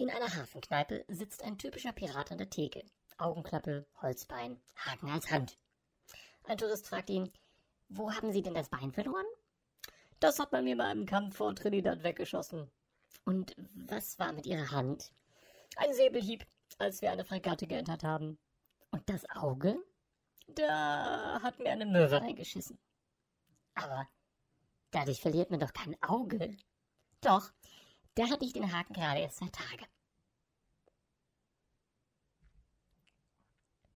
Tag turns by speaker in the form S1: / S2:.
S1: In einer Hafenkneipe sitzt ein typischer Pirat an der Theke. Augenklappe, Holzbein, Haken als Hand. Ein Tourist fragt ihn, wo haben Sie denn das Bein verloren? Das hat man mir bei einem Kampf vor Trinidad weggeschossen. Und was war mit Ihrer Hand? Ein Säbelhieb, als wir eine Fregatte geentert haben. Und das Auge? Da hat mir eine Möwe reingeschissen. Aber dadurch verliert man doch kein Auge. Doch, da hatte ich den Haken gerade erst zwei Tage.